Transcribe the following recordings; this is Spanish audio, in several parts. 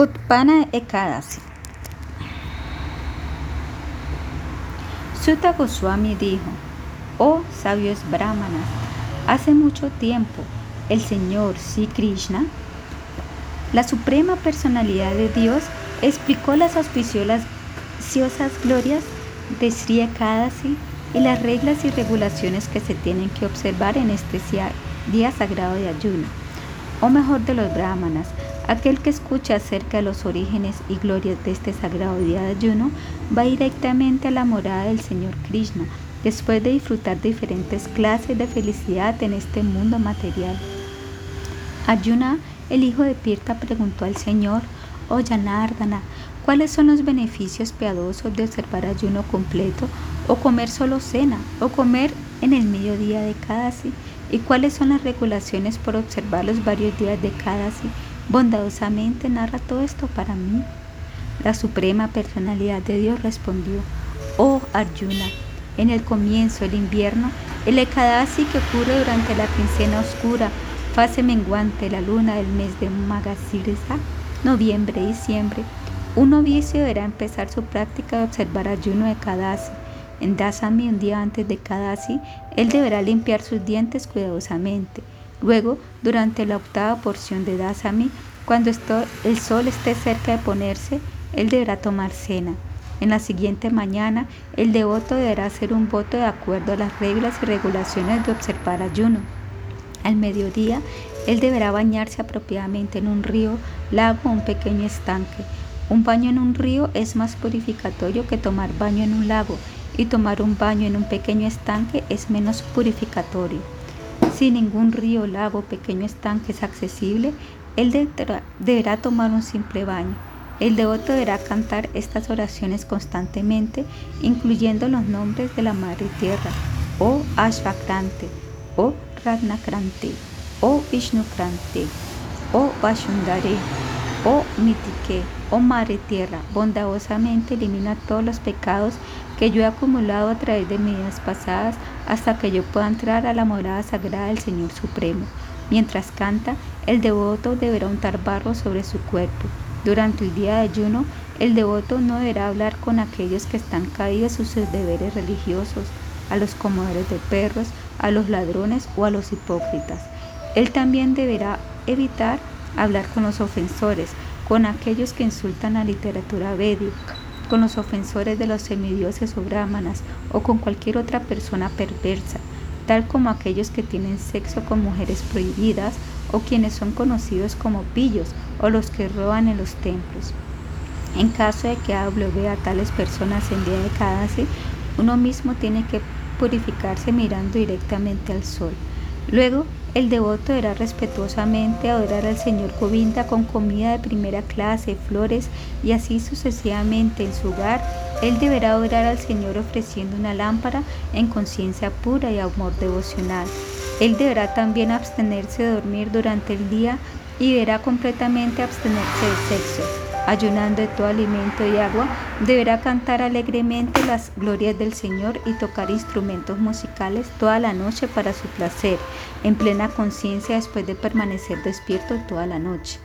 Utpana Ekadasi. Sutta Goswami dijo, oh sabios brahmanas, hace mucho tiempo el Señor Sri Krishna, la suprema personalidad de Dios, explicó las auspiciosas glorias de Sri Ekadasi y las reglas y regulaciones que se tienen que observar en este día sagrado de ayuno, o mejor de los brahmanas, Aquel que escucha acerca de los orígenes y glorias de este sagrado día de ayuno va directamente a la morada del Señor Krishna, después de disfrutar diferentes clases de felicidad en este mundo material. Ayuna, el hijo de Pirta, preguntó al Señor, oh ¿cuáles son los beneficios piadosos de observar ayuno completo o comer solo cena o comer en el mediodía de Kadasi? ¿Y cuáles son las regulaciones por observar los varios días de Kadasi? Bondadosamente narra todo esto para mí. La suprema personalidad de Dios respondió, oh Arjuna, en el comienzo del invierno, el Ekadasi que ocurre durante la quincena oscura, fase menguante, la luna del mes de Magasirisa, noviembre y diciembre, un novicio deberá empezar su práctica de observar ayuno de Kadasi. En Dasami, un día antes de Kadasi, él deberá limpiar sus dientes cuidadosamente Luego, durante la octava porción de Dasami, cuando el sol esté cerca de ponerse, él deberá tomar cena. En la siguiente mañana, el devoto deberá hacer un voto de acuerdo a las reglas y regulaciones de observar ayuno. Al mediodía, él deberá bañarse apropiadamente en un río, lago o un pequeño estanque. Un baño en un río es más purificatorio que tomar baño en un lago y tomar un baño en un pequeño estanque es menos purificatorio. Si ningún río, lago, pequeño estanque es accesible, él deberá, tomar un simple baño. El devoto deberá cantar estas oraciones constantemente, incluyendo los nombres de la Madre Tierra, o Ashvakrante, o Ratnakrante, o Vishnukrante, o Vashundare, o Mitike, oh Madre Tierra, bondadosamente elimina todos los pecados que yo he acumulado a través de mis pasadas hasta que yo pueda entrar a la morada sagrada del Señor Supremo. Mientras canta, el devoto deberá untar barro sobre su cuerpo. Durante el día de ayuno, el devoto no deberá hablar con aquellos que están caídos en sus deberes religiosos, a los comodores de perros, a los ladrones o a los hipócritas. Él también deberá evitar hablar con los ofensores, con aquellos que insultan la literatura védica, con los ofensores de los semidioses o brahmanas o con cualquier otra persona perversa, tal como aquellos que tienen sexo con mujeres prohibidas o quienes son conocidos como pillos o los que roban en los templos. En caso de que hable vea a tales personas en día de Kadasi, uno mismo tiene que purificarse mirando directamente al sol. Luego, el devoto deberá respetuosamente adorar al Señor Govinda con comida de primera clase, flores y así sucesivamente en su hogar. Él deberá adorar al Señor ofreciendo una lámpara en conciencia pura y amor devocional. Él deberá también abstenerse de dormir durante el día y deberá completamente abstenerse de sexo ayunando de todo alimento y agua, deberá cantar alegremente las glorias del Señor y tocar instrumentos musicales toda la noche para su placer, en plena conciencia después de permanecer despierto toda la noche.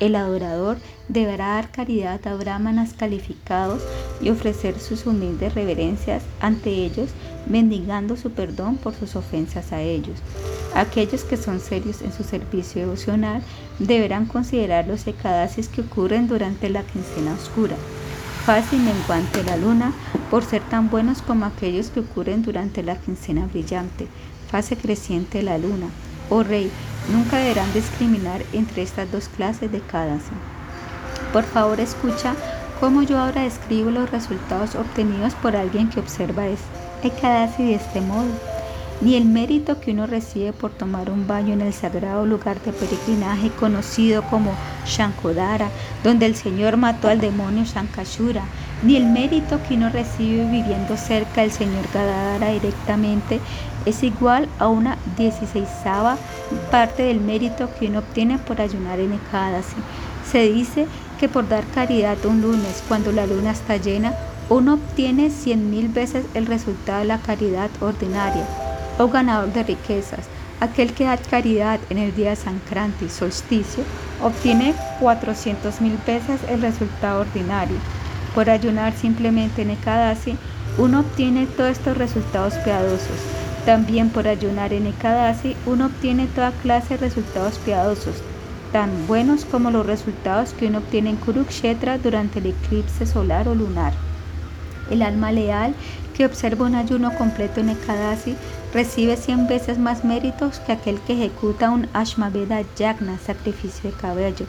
El adorador deberá dar caridad a brahmanas calificados y ofrecer sus humildes reverencias ante ellos, mendigando su perdón por sus ofensas a ellos. Aquellos que son serios en su servicio devocional deberán considerar los ecadasis que ocurren durante la quincena oscura, fácil menguante la luna, por ser tan buenos como aquellos que ocurren durante la quincena brillante, fase creciente la luna. Oh rey, nunca deberán discriminar entre estas dos clases de Kadasi. Por favor, escucha cómo yo ahora describo los resultados obtenidos por alguien que observa Ekadasi de este modo ni el mérito que uno recibe por tomar un baño en el sagrado lugar de peregrinaje conocido como Shankodara, donde el Señor mató al demonio Shankashura, ni el mérito que uno recibe viviendo cerca del Señor Gadadara directamente es igual a una dieciséisava parte del mérito que uno obtiene por ayunar en Ekadasi. Se dice que por dar caridad un lunes cuando la luna está llena, uno obtiene cien mil veces el resultado de la caridad ordinaria o ganador de riquezas. Aquel que da caridad en el día Sancrante y solsticio obtiene 400 mil veces el resultado ordinario. Por ayunar simplemente en Ekadasi, uno obtiene todos estos resultados piadosos. También por ayunar en Ekadasi, uno obtiene toda clase de resultados piadosos, tan buenos como los resultados que uno obtiene en Kurukshetra durante el eclipse solar o lunar. El alma leal que observa un ayuno completo en Ekadasi recibe 100 veces más méritos que aquel que ejecuta un Ashmaveda Yagna, sacrificio de cabello.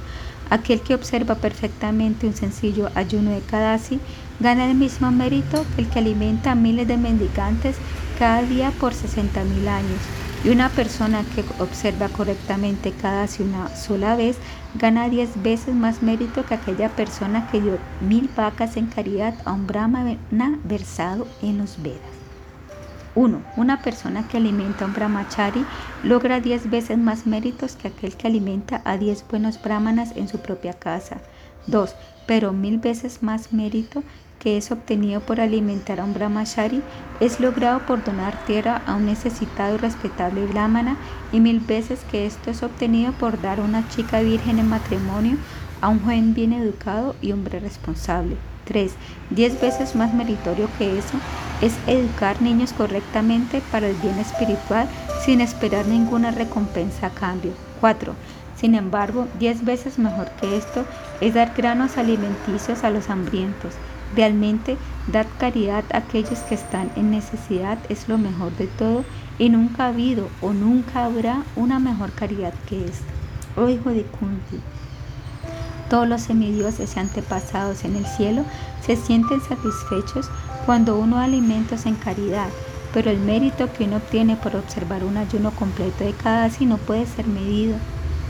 Aquel que observa perfectamente un sencillo ayuno de Ekadasi gana el mismo mérito que el que alimenta a miles de mendicantes cada día por 60.000 años. Y una persona que observa correctamente cada una sola vez gana 10 veces más mérito que aquella persona que dio mil vacas en caridad a un brahmana versado en los Vedas. 1. Una persona que alimenta a un brahmachari logra 10 veces más méritos que aquel que alimenta a 10 buenos brahmanas en su propia casa. 2. Pero mil veces más mérito que es obtenido por alimentar a un brahmachari es logrado por donar tierra a un necesitado y respetable brahmana y mil veces que esto es obtenido por dar a una chica virgen en matrimonio a un joven bien educado y hombre responsable. 3. Diez veces más meritorio que eso es educar niños correctamente para el bien espiritual sin esperar ninguna recompensa a cambio. 4. Sin embargo, diez veces mejor que esto es dar granos alimenticios a los hambrientos. Realmente, dar caridad a aquellos que están en necesidad es lo mejor de todo y nunca ha habido o nunca habrá una mejor caridad que esta. Oh hijo de Kunti, todos los semidioses y antepasados en el cielo se sienten satisfechos cuando uno da alimentos en caridad, pero el mérito que uno obtiene por observar un ayuno completo de cada sí no puede ser medido.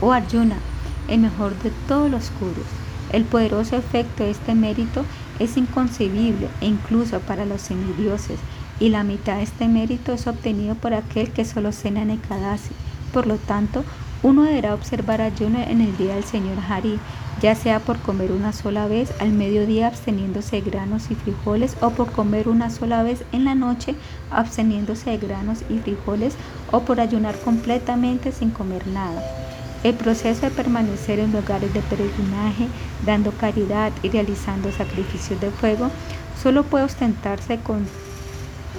Oh Arjuna, el mejor de todos los curos. El poderoso efecto de este mérito es inconcebible e incluso para los semidioses, y la mitad de este mérito es obtenido por aquel que solo cena en Ekadasi. Por lo tanto, uno deberá observar ayuno en el día del Señor Hari, ya sea por comer una sola vez al mediodía absteniéndose de granos y frijoles o por comer una sola vez en la noche absteniéndose de granos y frijoles o por ayunar completamente sin comer nada. El proceso de permanecer en lugares de peregrinaje, dando caridad y realizando sacrificios de fuego, solo puede ostentarse con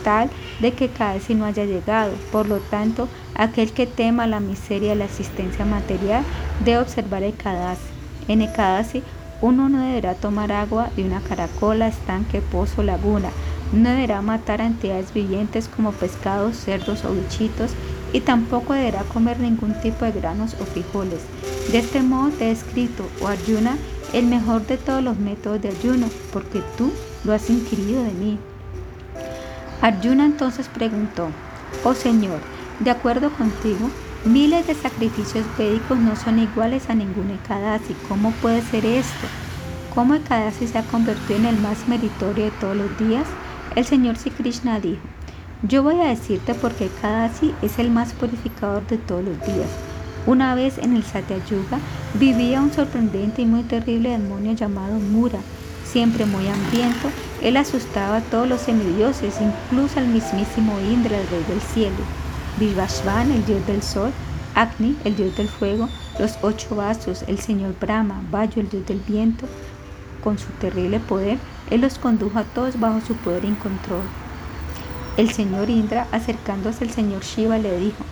tal de que cada si no haya llegado. Por lo tanto, aquel que tema la miseria de la existencia material debe observar el Kadasi. En el Kadasi, uno no deberá tomar agua de una caracola, estanque, pozo, laguna. No deberá matar a entidades vivientes como pescados, cerdos o bichitos y tampoco deberá comer ningún tipo de granos o frijoles. De este modo te he escrito, oh Arjuna, el mejor de todos los métodos de ayuno, porque tú lo has inquirido de mí. Arjuna entonces preguntó, oh Señor, de acuerdo contigo, miles de sacrificios védicos no son iguales a ningún Ekadasi. ¿Cómo puede ser esto? ¿Cómo Ekadasi se ha convertido en el más meritorio de todos los días? El Señor Sri Krishna dijo, yo voy a decirte porque Kadasi es el más purificador de todos los días. Una vez en el Satyayuga vivía un sorprendente y muy terrible demonio llamado Mura. Siempre muy hambriento, él asustaba a todos los semidioses, incluso al mismísimo Indra, el rey del cielo. Vishvashvan, el dios del sol, Agni, el dios del fuego, los ocho vasos, el señor Brahma, Vayu, el dios del viento, con su terrible poder, él los condujo a todos bajo su poder y control. El señor Indra, acercándose al señor Shiva, le dijo,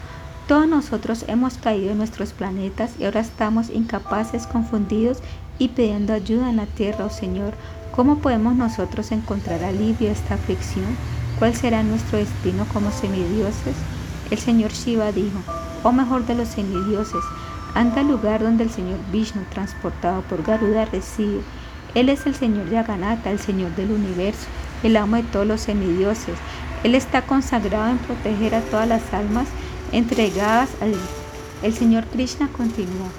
todos nosotros hemos caído en nuestros planetas y ahora estamos incapaces, confundidos y pidiendo ayuda en la tierra, oh Señor. ¿Cómo podemos nosotros encontrar alivio a esta aflicción? ¿Cuál será nuestro destino como semidioses? El señor Shiva dijo, oh mejor de los semidioses, anda al lugar donde el señor Vishnu, transportado por Garuda, reside. Él es el señor Yaganata, el señor del universo, el amo de todos los semidioses, él está consagrado en proteger a todas las almas entregadas al El Señor Krishna continuó,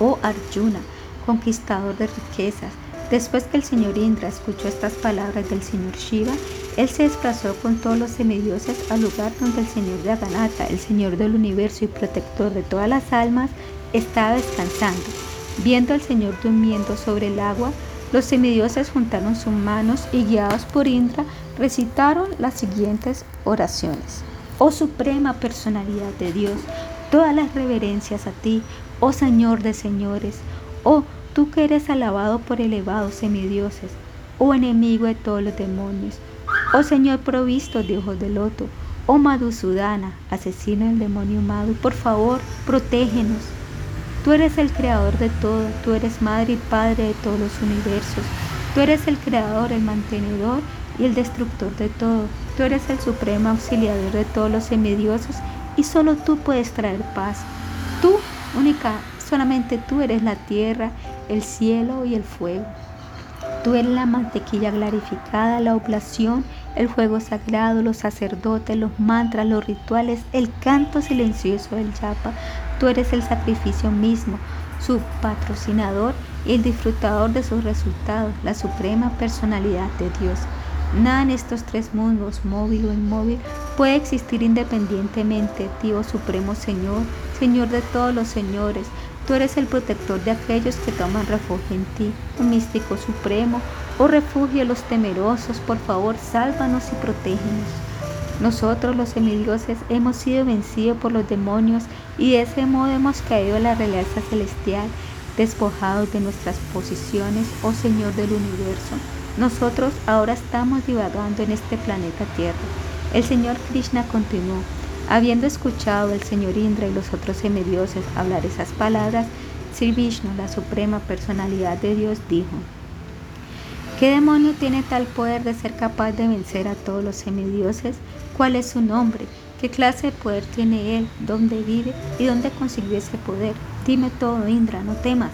oh Arjuna, conquistador de riquezas, Después que el señor Indra escuchó estas palabras del señor Shiva, él se desplazó con todos los semidioses al lugar donde el señor Yaganata, el señor del universo y protector de todas las almas, estaba descansando. Viendo al señor durmiendo sobre el agua, los semidioses juntaron sus manos y guiados por Indra recitaron las siguientes oraciones. oh suprema personalidad de Dios, todas las reverencias a ti, oh Señor de señores, oh tú que eres alabado por elevados semidioses, oh enemigo de todos los demonios, oh Señor provisto de ojos de loto, oh Madhusudana, asesino del demonio Madhu, por favor, protégenos. Tú eres el creador de todo, tú eres madre y padre de todos los universos, tú eres el creador, el mantenedor y el destructor de todo. Tú eres el supremo auxiliador de todos los semidioses y solo tú puedes traer paz. Tú, única, solamente tú eres la tierra, el cielo y el fuego. Tú eres la mantequilla clarificada, la oblación, el fuego sagrado, los sacerdotes, los mantras, los rituales, el canto silencioso del yapa. Tú eres el sacrificio mismo, su patrocinador y el disfrutador de sus resultados, la suprema personalidad de Dios. Nada en estos tres mundos, móvil o inmóvil, puede existir independientemente de ti, oh Supremo Señor, Señor de todos los señores. Tú eres el protector de aquellos que toman refugio en ti, oh místico supremo, oh refugio de los temerosos, por favor, sálvanos y protégenos. Nosotros los semidioses hemos sido vencidos por los demonios y de ese modo hemos caído en la realeza celestial, despojados de nuestras posiciones, oh Señor del universo. Nosotros ahora estamos divagando en este planeta Tierra. El Señor Krishna continuó. Habiendo escuchado el Señor Indra y los otros semidioses hablar esas palabras, Sri Vishnu, la suprema personalidad de Dios, dijo, ¿Qué demonio tiene tal poder de ser capaz de vencer a todos los semidioses? ¿Cuál es su nombre? ¿Qué clase de poder tiene él? ¿Dónde vive? ¿Y dónde consiguió ese poder? Dime todo, Indra, no temas.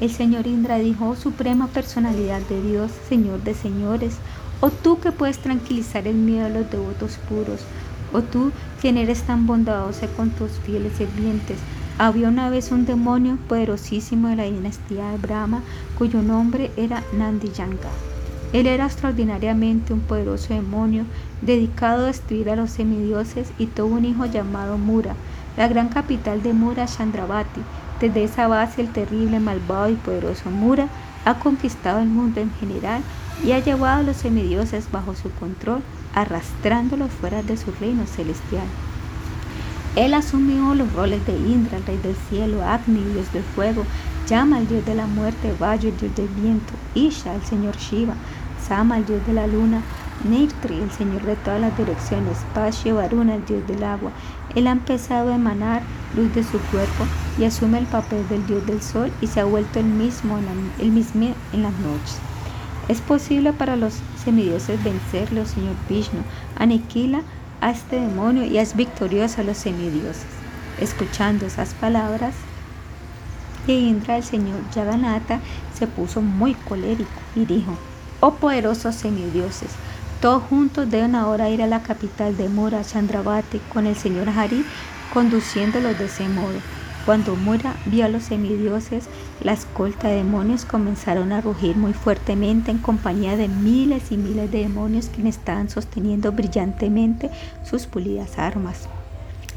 El señor Indra dijo, oh suprema personalidad de Dios, Señor de señores, o tú que puedes tranquilizar el miedo de los devotos puros, o tú quien eres tan bondadoso con tus fieles sirvientes. Había una vez un demonio poderosísimo de la dinastía de Brahma, cuyo nombre era Nandiyanga. Él era extraordinariamente un poderoso demonio dedicado a destruir a los semidioses y tuvo un hijo llamado Mura. La gran capital de Mura, Chandravati, desde esa base el terrible, malvado y poderoso Mura ha conquistado el mundo en general y ha llevado a los semidioses bajo su control, arrastrándolos fuera de su reino celestial. Él asumió los roles de Indra, el rey del cielo, Agni, dios del fuego, Yama, el dios de la muerte, Vayu, el dios del viento, Isha, el señor Shiva, Sama, el dios de la luna, Nirtri, el señor de todas las direcciones, Pashya, Varuna, el dios del agua. Él ha empezado a emanar luz de su cuerpo y asume el papel del dios del sol y se ha vuelto el mismo en las noches. Es posible para los semidioses vencerlo, Señor Vishnu. Aniquila a este demonio y es victorioso a los semidioses. Escuchando esas palabras de Indra, el señor Yaganata se puso muy colérico y dijo, Oh poderosos semidioses, todos juntos deben ahora ir a la capital de Mura, Chandravati, con el señor Hari conduciéndolos de ese modo. Cuando Mura vio a los semidioses, la escolta de demonios comenzaron a rugir muy fuertemente en compañía de miles y miles de demonios que estaban sosteniendo brillantemente sus pulidas armas.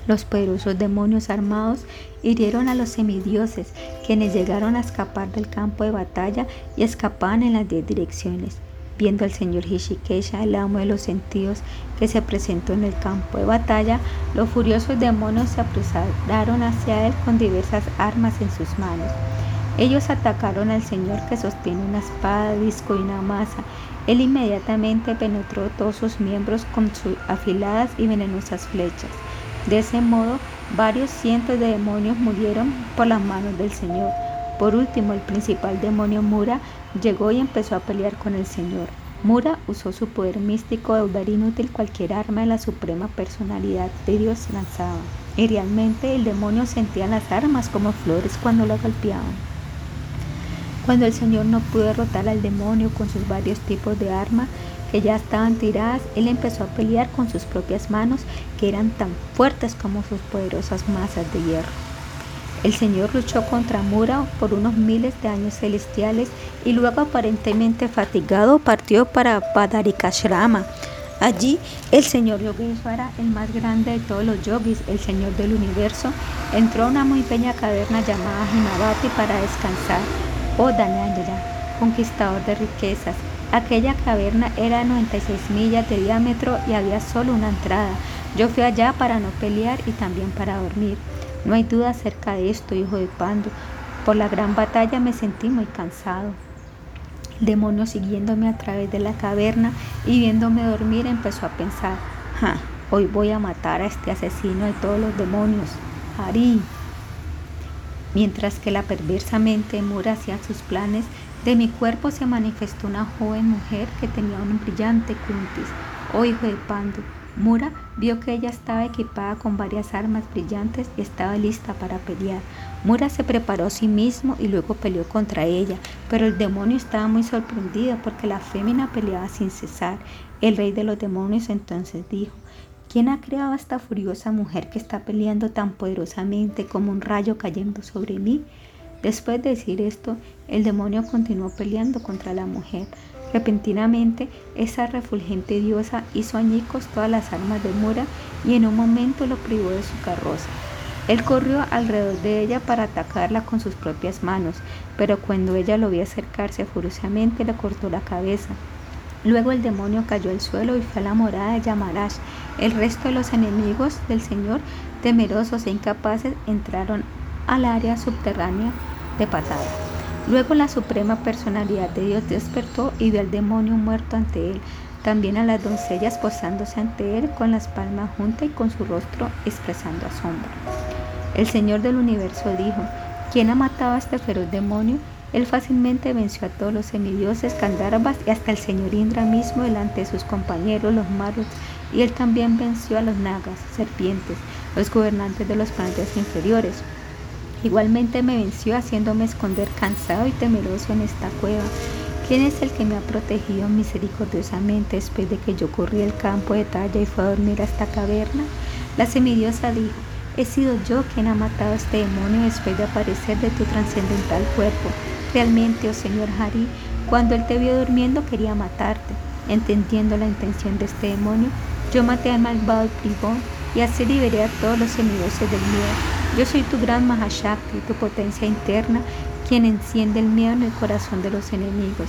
Los poderosos demonios armados hirieron a los semidioses, quienes llegaron a escapar del campo de batalla y escapaban en las diez direcciones. Viendo al señor Hishikesha, el amo de los sentidos, que se presentó en el campo de batalla, los furiosos demonios se apresuraron hacia él con diversas armas en sus manos. Ellos atacaron al señor que sostiene una espada, disco y una masa. Él inmediatamente penetró todos sus miembros con sus afiladas y venenosas flechas. De ese modo, varios cientos de demonios murieron por las manos del Señor. Por último, el principal demonio Mura llegó y empezó a pelear con el Señor. Mura usó su poder místico de usar inútil cualquier arma de la suprema personalidad de Dios lanzaba. Y realmente el demonio sentía las armas como flores cuando lo golpeaban. Cuando el Señor no pudo derrotar al demonio con sus varios tipos de armas que ya estaban tiradas, él empezó a pelear con sus propias manos que eran tan fuertes como sus poderosas masas de hierro. El Señor luchó contra Mura por unos miles de años celestiales y luego aparentemente fatigado partió para Padarikashrama. Allí el Señor Yogeshwara, el más grande de todos los yogis, el Señor del universo, entró a una muy pequeña caverna llamada Himavati para descansar. Oh Dhananjaya, conquistador de riquezas, aquella caverna era 96 millas de diámetro y había solo una entrada Yo fui allá para no pelear y también para dormir. No hay duda acerca de esto, hijo de Pando. Por la gran batalla me sentí muy cansado. El demonio siguiéndome a través de la caverna y viéndome dormir empezó a pensar, ja, hoy voy a matar a este asesino de todos los demonios, Ari. Mientras que la perversa mente Mura hacía sus planes, de mi cuerpo se manifestó una joven mujer que tenía un brillante cuntis. Oh hijo de Pandu, Mura vio que ella estaba equipada con varias armas brillantes y estaba lista para pelear. Mura se preparó a sí mismo y luego peleó contra ella, pero el demonio estaba muy sorprendido porque la fémina peleaba sin cesar. El rey de los demonios entonces dijo, ¿quién ha creado a esta furiosa mujer que está peleando tan poderosamente como un rayo cayendo sobre mí? Después de decir esto, el demonio continuó peleando contra la mujer. Repentinamente, esa refulgente diosa hizo añicos todas las armas de Mura y en un momento lo privó de su carroza. Él corrió alrededor de ella para atacarla con sus propias manos, pero cuando ella lo vio acercarse furiosamente le cortó la cabeza. Luego el demonio cayó al suelo y fue a la morada de Yamarash. El resto de los enemigos del Señor, temerosos e incapaces, entraron al área subterránea de patada. Luego la suprema personalidad de Dios despertó y vio al demonio muerto ante él, también a las doncellas posándose ante él con las palmas juntas y con su rostro expresando asombro. El Señor del universo dijo, ¿quién ha matado a este feroz demonio? Él fácilmente venció a todos los semidioses, Kandarbas y hasta el señor Indra mismo delante de sus compañeros, los maros, y él también venció a los nagas, serpientes, los gobernantes de los planetas inferiores. Igualmente me venció haciéndome esconder cansado y temeroso en esta cueva. ¿Quién es el que me ha protegido misericordiosamente después de que yo corrí el campo de talla y fui a dormir a esta caverna? La semidiosa dijo, he sido yo quien ha matado a este demonio después de aparecer de tu trascendental cuerpo. Realmente, oh Señor Hari, cuando él te vio durmiendo quería matarte. Entendiendo la intención de este demonio, yo maté al malvado bribón y así liberé a todos los semidioses del miedo. Yo soy tu gran Mahashakti, tu potencia interna, quien enciende el miedo en el corazón de los enemigos.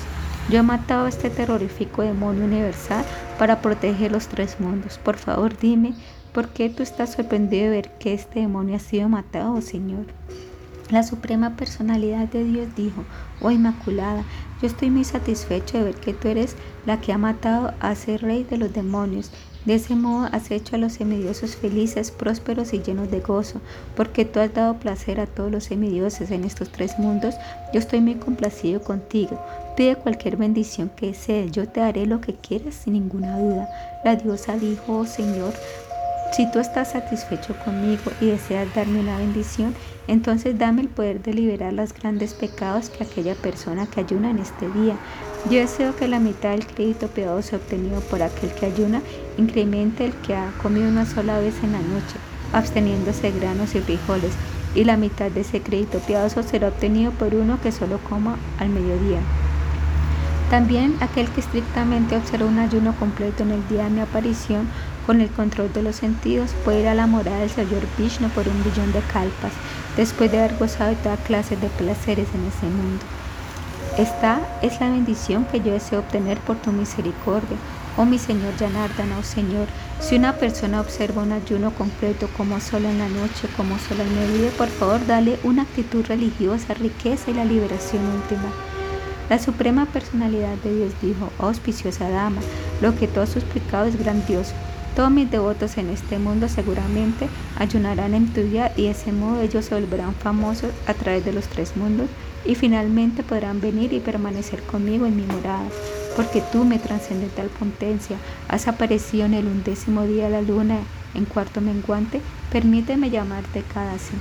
Yo he matado a este terrorífico demonio universal para proteger los tres mundos. Por favor, dime, ¿por qué tú estás sorprendido de ver que este demonio ha sido matado, Señor? La Suprema Personalidad de Dios dijo, oh Inmaculada, yo estoy muy satisfecho de ver que tú eres la que ha matado a ese rey de los demonios de ese modo has hecho a los semidioses felices, prósperos y llenos de gozo, porque tú has dado placer a todos los semidioses en estos tres mundos. Yo estoy muy complacido contigo. Pide cualquier bendición que desees, yo te daré lo que quieras sin ninguna duda. La diosa dijo, oh Señor, si tú estás satisfecho conmigo y deseas darme una bendición, entonces dame el poder de liberar los grandes pecados que aquella persona que ayuna en este día. Yo deseo que la mitad del crédito piadoso obtenido por aquel que ayuna incremente el que ha comido una sola vez en la noche, absteniéndose de granos y frijoles, y la mitad de ese crédito piadoso será obtenido por uno que solo coma al mediodía. También aquel que estrictamente observa un ayuno completo en el día de mi aparición con el control de los sentidos puede ir a la morada del Señor Vishnu por un billón de calpas, después de haber gozado de toda clase de placeres en ese mundo. Esta es la bendición que yo deseo obtener por tu misericordia. Oh mi Señor Janardana, oh Señor, si una persona observa un ayuno completo como solo en la noche, como solo en el día, por favor dale una actitud religiosa, riqueza y la liberación última. La Suprema Personalidad de Dios dijo, oh auspiciosa dama, lo que tú has explicado es grandioso. Todos mis devotos en este mundo seguramente ayunarán en tu día y de ese modo ellos se volverán famosos a través de los tres mundos y finalmente podrán venir y permanecer conmigo en mi morada, porque tú, mi trascendental potencia, has aparecido en el undécimo día de la luna en cuarto menguante, permíteme llamarte Kadasi.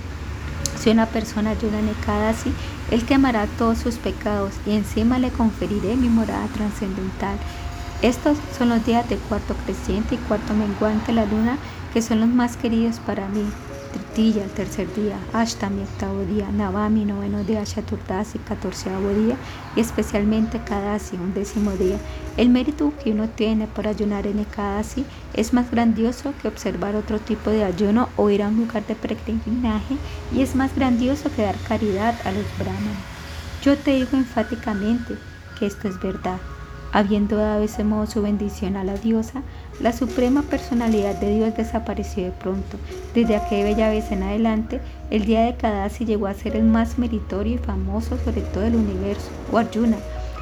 Si una persona ayuda en Kadasi, él quemará todos sus pecados y encima le conferiré mi morada trascendental. Estos son los días de cuarto creciente y cuarto menguante la luna, que son los más queridos para mí. Tritilla, el tercer día, Ashtami, octavo día, Navami, noveno día, Chaturdasi, catorceavo día y especialmente Kadasi, un décimo día. El mérito que uno tiene por ayunar en Ekadasi es más grandioso que observar otro tipo de ayuno o ir a un lugar de peregrinaje y es más grandioso que dar caridad a los brahmanes. Yo te digo enfáticamente que esto es verdad. Habiendo dado ese modo su bendición a la diosa, la suprema personalidad de Dios desapareció de pronto. Desde aquella bella vez en adelante, el día de Kadasi llegó a ser el más meritorio y famoso sobre todo el universo, o Arjuna.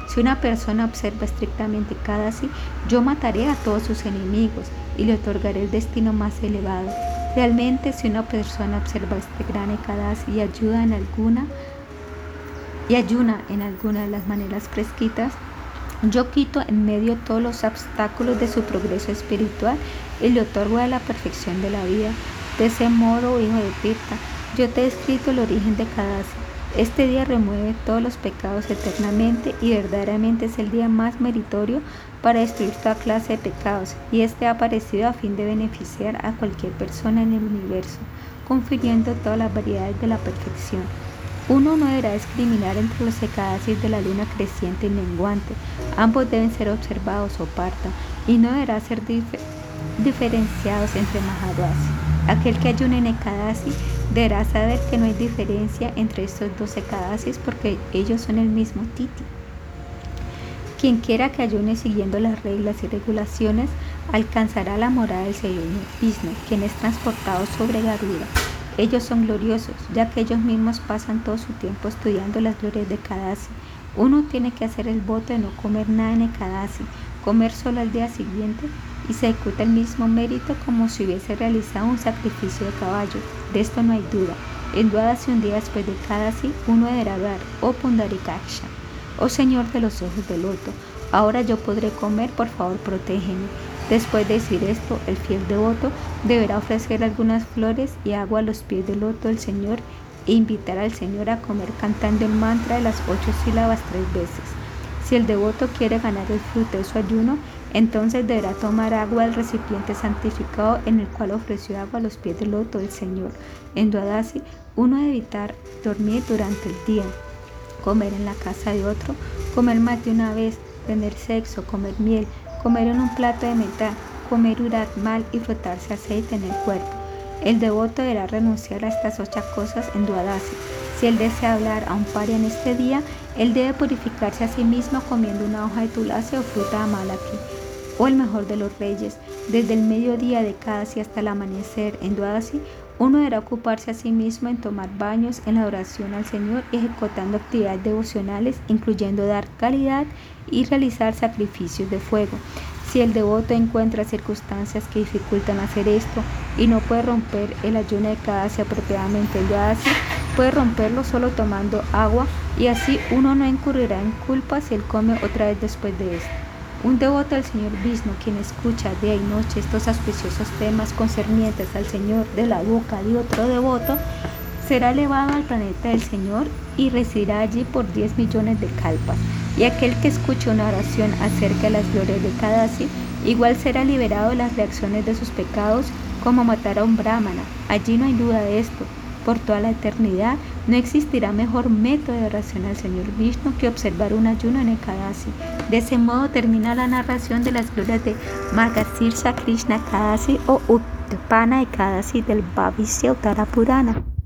Si una persona observa estrictamente Kadasi, yo mataré a todos sus enemigos y le otorgaré el destino más elevado. Realmente, si una persona observa este gran Ekadasi y ayuda en alguna y ayuna en alguna de las maneras prescritas, yo quito en medio todos los obstáculos de su progreso espiritual y le otorgo a la perfección de la vida. De ese modo, hijo de Tirta, yo te he escrito el origen de Kadasi. Este día remueve todos los pecados eternamente y verdaderamente es el día más meritorio para destruir toda clase de pecados y este ha aparecido a fin de beneficiar a cualquier persona en el universo, confiriendo todas las variedades de la perfección. Uno no deberá discriminar entre los secadasis de la luna creciente y menguante. Ambos deben ser observados o parta y no deberá ser diferenciados entre Mahadasi. Aquel que ayune en deberá saber que no hay diferencia entre estos dos Ekadasis porque ellos son el mismo Titi. Quien quiera que ayune siguiendo las reglas y regulaciones alcanzará la morada del Señor Vishnu, quien es transportado sobre Garuda. Ellos son gloriosos, ya que ellos mismos pasan todo su tiempo estudiando las glorias de Kadasi. Uno tiene que hacer el voto de no comer nada en Kadasi, comer solo al día siguiente y se ejecuta el mismo mérito como si hubiese realizado un sacrificio de caballo. De esto no hay duda. En Dwadasi un día después de Kadasi, uno deberá dar, oh Pundarikaksha, oh Señor de los ojos del loto, ahora yo podré comer, por favor protégeme. Después de decir esto, el fiel devoto deberá ofrecer algunas flores y agua a los pies del loto del Señor e invitar al Señor a comer cantando el mantra de las ocho sílabas tres veces. Si el devoto quiere ganar el fruto de su ayuno, entonces deberá tomar agua del recipiente santificado en el cual ofreció agua a los pies del loto del Señor. En Duadasi, uno debe evitar dormir durante el día, comer en la casa de otro, comer más de una vez, tener sexo, comer miel, comer en un plato de metal, comer urat mal y frotarse aceite en el cuerpo. El devoto deberá renunciar a estas ocho cosas en Duadasi. Si él desea hablar a un pari en este día, él debe purificarse a sí mismo comiendo una hoja de tulasi o fruta de amalaki, o el mejor de los reyes. Desde el mediodía de Kadasi hasta el amanecer en Duadasi, uno deberá ocuparse a sí mismo en tomar baños en la adoración al Señor y ejecutando actividades devocionales, incluyendo dar caridad y realizar sacrificios de fuego. Si el devoto encuentra circunstancias que dificultan hacer esto y no puede romper el ayuno de Kadasi apropiadamente lo hace, puede romperlo solo tomando agua y así uno no incurrirá en culpa si él come otra vez después de esto. Un devoto al Señor Vishnu, quien escucha día y noche estos auspiciosos temas concernientes al Señor de la boca de otro devoto, será elevado al planeta del Señor y residirá allí por 10 millones de kalpas. Y aquel que escuche una oración acerca de las glorias de Kadasi, igual será liberado de las reacciones de sus pecados como matar a un brahmana. Allí no hay duda de esto por toda la eternidad, no existirá mejor método de oración al Señor Vishnu que observar un ayuno en Ekadasi. De ese modo termina la narración de las glorias de Margasirsa Krishna Kadasi o Uttapana Ekadasi del Bhavishya Uttara Purana.